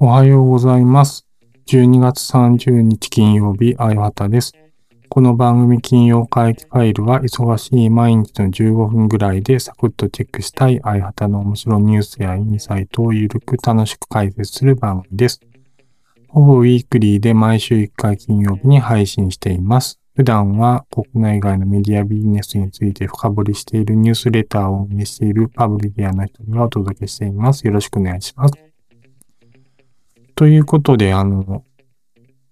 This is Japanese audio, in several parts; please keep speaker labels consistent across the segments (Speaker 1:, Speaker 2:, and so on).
Speaker 1: おはようございます。12月30日金曜日、あやはたです。この番組金曜会議ファイルは忙しい毎日の15分ぐらいでサクッとチェックしたいあやはたの面白ニュースやインサイトをゆるく楽しく解説する番組です。ほぼウィークリーで毎週1回金曜日に配信しています。普段は国内外のメディアビジネスについて深掘りしているニュースレターを運営しているパブリディアの人がお届けしています。よろしくお願いします。ということで、あの、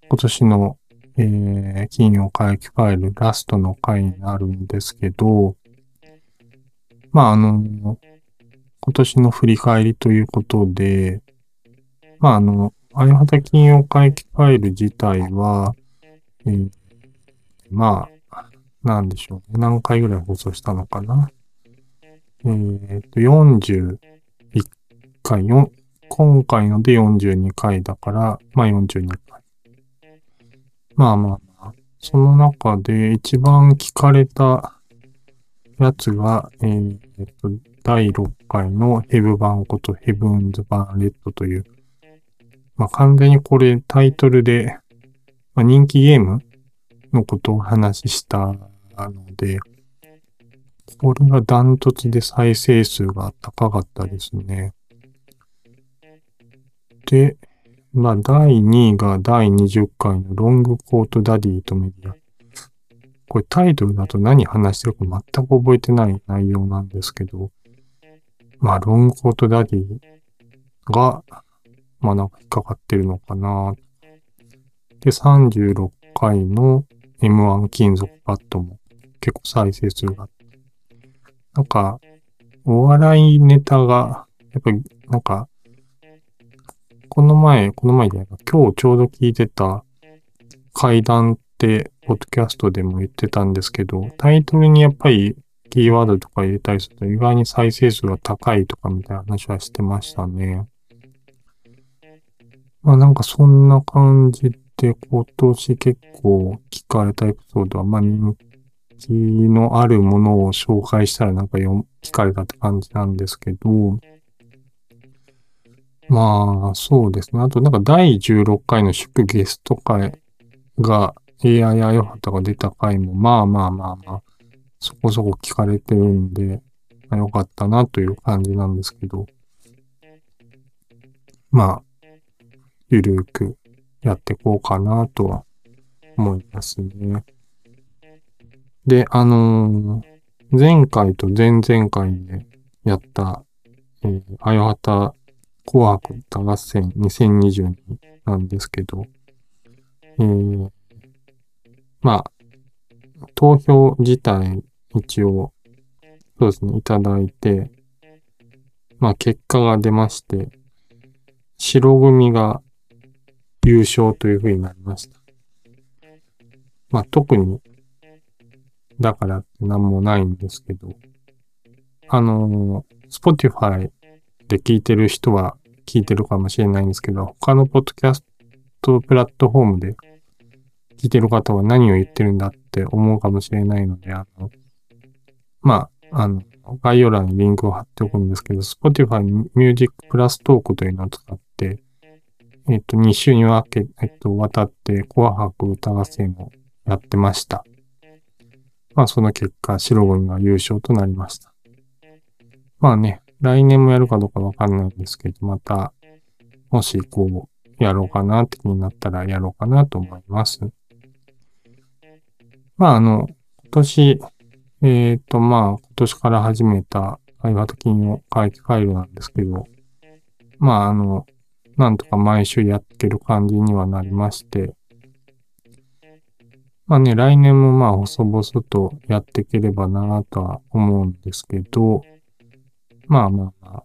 Speaker 1: 今年の、えー、金曜会期ファイルラストの回になるんですけど、まあ、あの、今年の振り返りということで、まあ、あの、あやはた金曜会期ファイル自体は、えーまあ、なんでしょうね。何回ぐらい放送したのかな。えっ、と、41回、今回ので42回だから、まあ42回。まあまあまあ、その中で一番聞かれたやつが、えーと、第6回のヘブ版ことヘブンズ・バーレッドという、まあ完全にこれタイトルで、まあ、人気ゲームのことを話ししたので、これがダントツで再生数が高かったですね。で、まあ、第2位が第20回のロングコートダディとメディア。これタイトルだと何話してるか全く覚えてない内容なんですけど、まあ、ロングコートダディが、まあなんか引っかかってるのかな。で、36回の M1 金属バットも結構再生数が。なんか、お笑いネタが、やっぱりなんか、この前、この前じゃないか、今日ちょうど聞いてた階段って、ポッドキャストでも言ってたんですけど、タイトルにやっぱりキーワードとか入れたりすると意外に再生数が高いとかみたいな話はしてましたね。まあなんかそんな感じで今年結構聞かれたエピソードは、まあ人気のあるものを紹介したらなんかよ聞かれたって感じなんですけど、まあ、そうですね。あと、なんか第16回の祝ゲスト会が AI あよはたが出た回も、まあまあまあまあ、そこそこ聞かれてるんで、まあ、よかったなという感じなんですけど、まあ、ゆるくやっていこうかなとは思いますね。で、あのー前回と前々回でやった、えー、あよはた紅白歌合戦2022なんですけど、えー、まあ、投票自体一応、そうですね、いただいて、まあ結果が出まして、白組が優勝という風になりました。まあ特に、だからって何もないんですけど、あの、Spotify で聞いてる人は聞いてるかもしれないんですけど、他のポッドキャストプラットフォームで聞いてる方は何を言ってるんだって思うかもしれないので、あの、まあ、あの、概要欄にリンクを貼っておくんですけど、Spotify Music Plus Talk というのを使って、えっと、2週に分け、えっと、渡って紅白歌合戦をやってました。まあ、その結果、白組が優勝となりました。まあね、来年もやるかどうかわかんないんですけど、また、もしこう、やろうかなって気になったらやろうかなと思います。まあ、あの、今年、えっ、と、まあ、今年から始めた、相型金曜会期ファイルなんですけど、まあ、あの、なんとか毎週やってる感じにはなりまして、まあね、来年もまあ、細々とやっていければなとは思うんですけど、まあまあまあ、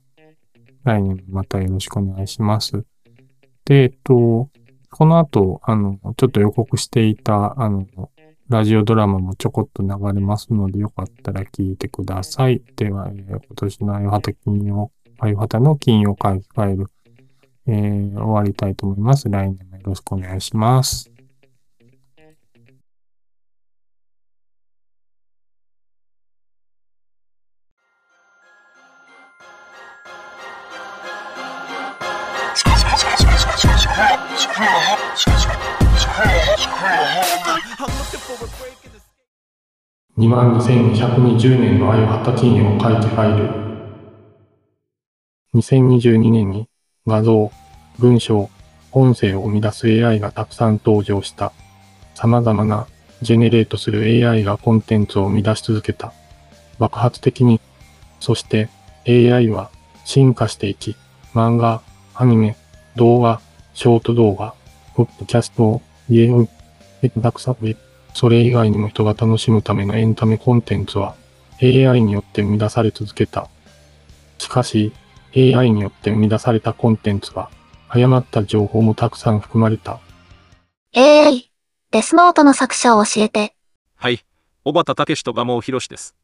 Speaker 1: 来年もまたよろしくお願いします。で、えっと、この後、あの、ちょっと予告していた、あの、ラジオドラマもちょこっと流れますので、よかったら聞いてください。では、えー今年のあよはた金曜、あよはたの金曜会議ファイル、えー、終わりたいと思います。来年もよろしくお願いします。
Speaker 2: 2万2220年の愛を発達歳にを書いて入る。2022年に画像、文章、音声を生み出す AI がたくさん登場した。様々なジェネレートする AI がコンテンツを生み出し続けた。爆発的に。そして AI は進化していき、漫画、アニメ、動画、ショート動画、ポッドキャスト、ゲーム、エクダクサブそれ以外にも人が楽しむためのエンタメコンテンツは AI によって生み出され続けた。しかし、AI によって生み出されたコンテンツは、誤った情報もたくさん含まれた。
Speaker 3: AI、デスノートの作者を教えて。
Speaker 4: はい、小畑武史と蒲生博です。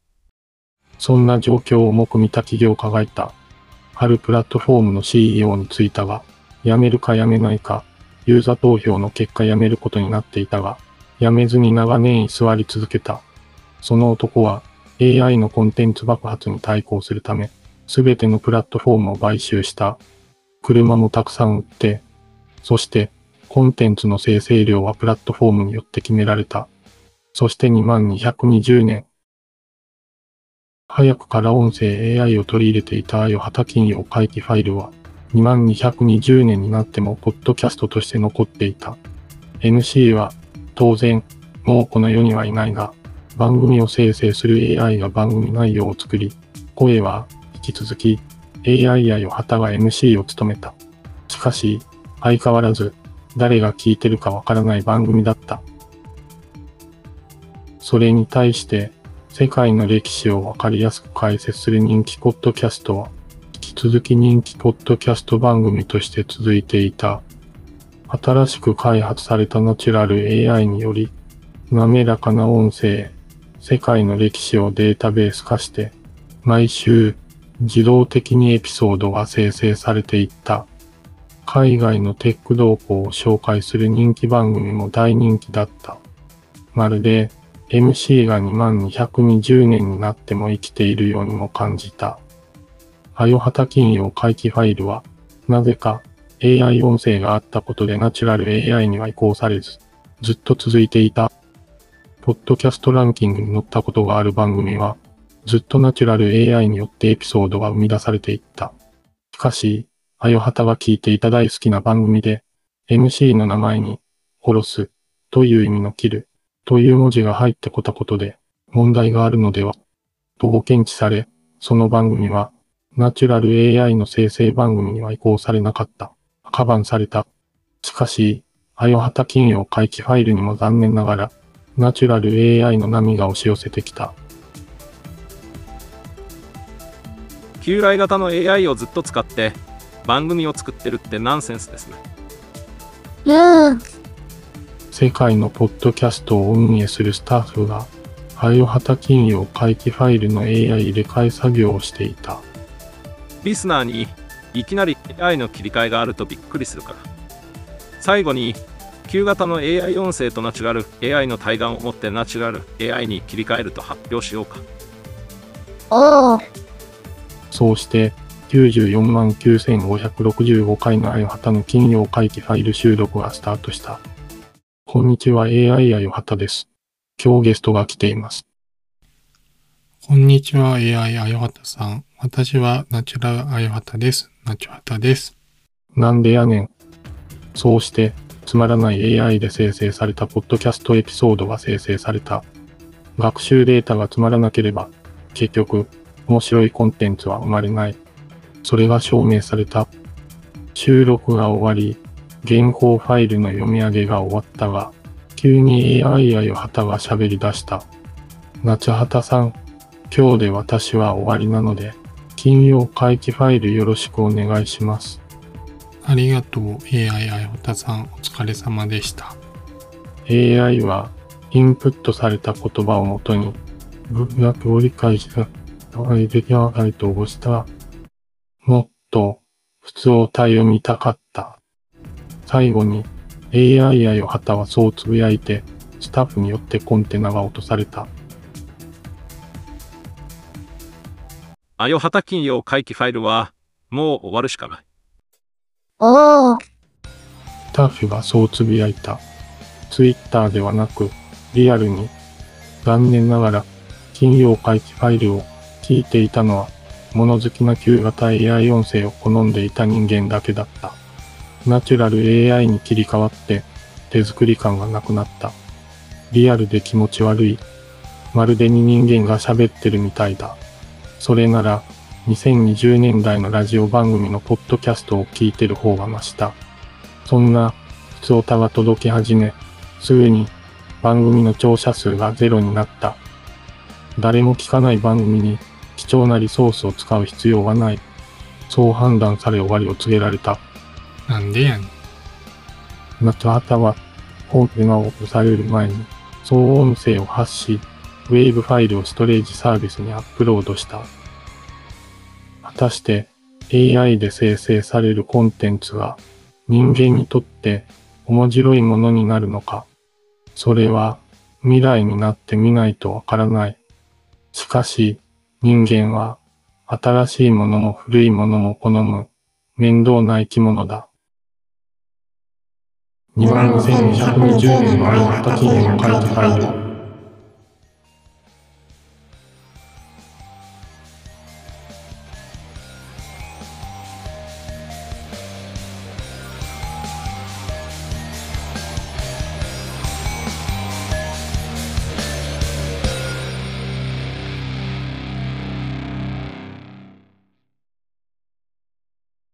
Speaker 2: そんな状況を重く見た企業家がいた。あるプラットフォームの CEO に就いたが、辞めるか辞めないか、ユーザー投票の結果辞めることになっていたが、辞めずに長年居座り続けた。その男は AI のコンテンツ爆発に対抗するため、すべてのプラットフォームを買収した。車もたくさん売って、そしてコンテンツの生成量はプラットフォームによって決められた。そして2220年。早くから音声 AI を取り入れていたアヨハタ金曜回帰ファイルは2220年になってもポッドキャストとして残っていた。MC は当然、もうこの世にはいないが、番組を生成する AI が番組内容を作り、声はき続き AI やよ旗が MC を務めた。しかし、相変わらず誰が聞いてるかわからない番組だった。それに対して、世界の歴史をわかりやすく解説する人気ポッドキャストは、引き続き人気ポッドキャスト番組として続いていた。新しく開発されたナチュラル AI により、滑らかな音声、世界の歴史をデータベース化して、毎週自動的にエピソードが生成されていった。海外のテック動向を紹介する人気番組も大人気だった。まるで MC が2万220年になっても生きているようにも感じた。アヨハタ金曜回帰ファイルは、なぜか AI 音声があったことでナチュラル AI には移行されず、ずっと続いていた。ポッドキャストランキングに載ったことがある番組は、ずっとナチュラル AI によってエピソードが生み出されていった。しかし、あよはたが聞いていた大好きな番組で、MC の名前に、殺す、という意味の切る、という文字が入ってこたことで、問題があるのでは、と検知され、その番組は、ナチュラル AI の生成番組には移行されなかった。カバンされた。しかし、アヨハタ金曜回帰ファイルにも残念ながら、ナチュラル AI の波が押し寄せてきた。
Speaker 4: 旧来型の AI をずっと使って番組を作ってるってナンセンスですね。
Speaker 3: うん。
Speaker 2: 世界のポッドキャストを運営するスタッフが、アヨハタ金曜回帰ファイルの AI 入れ替え作業をしていた。
Speaker 4: リスナーにいきなり AI の切り替えがあるとびっくりするから。最後に、旧型の AI 音声とナチュラル AI の対岸を持ってナチュラル AI に切り替えると発表しようか。
Speaker 3: おお。
Speaker 2: そうして、94万9565回のあよはたの金曜回帰ファイル収録がスタートした。こんにちは AI あよはたです。今日ゲストが来ています。こんにちは AI あよはたさん。私はナチュラルあよはたです。ナチュハタです。なんでやねん。そうして、つまらない AI で生成されたポッドキャストエピソードが生成された。学習データがつまらなければ、結局、面白いコンテンツは生まれない。それが証明された。収録が終わり、原稿ファイルの読み上げが終わったが、急に AI やよはたが喋り出した。ナチハタさん、今日で私は終わりなので、金曜回帰ファイルよろしくお願いします。ありがとう AI あよたさんお疲れ様でした。AI はインプットされた言葉をもとに文学を理解した出来上がりと応した。もっと普通を体を見たかった。最後に AI やよはたはそうつぶやいてスタッフによってコンテナが落とされた。
Speaker 4: あよはた金曜回帰ファイルは、もう終わるしかない。
Speaker 3: おお。
Speaker 2: タッフがそうつぶやいた。ツイッターではなく、リアルに。残念ながら、金曜回帰ファイルを聞いていたのは、物好きな旧型 AI 音声を好んでいた人間だけだった。ナチュラル AI に切り替わって手作り感がなくなった。リアルで気持ち悪い。まるでに人間が喋ってるみたいだ。それなら、2020年代のラジオ番組のポッドキャストを聞いてる方が増した。そんな、普通歌が届き始め、すぐに番組の聴者数がゼロになった。誰も聞かない番組に貴重なリソースを使う必要はない。そう判断され終わりを告げられた。
Speaker 1: なんでやねん。
Speaker 2: 夏畑は本編が落とされる前に、総音声を発し、ウェーブファイルをストレージサービスにアップロードした。果たして AI で生成されるコンテンツが人間にとって面白いものになるのか。それは未来になってみないとわからない。しかし人間は新しいものも古いものも好む面倒な生き物だ。2万5220年の間の期限を書いてファイル。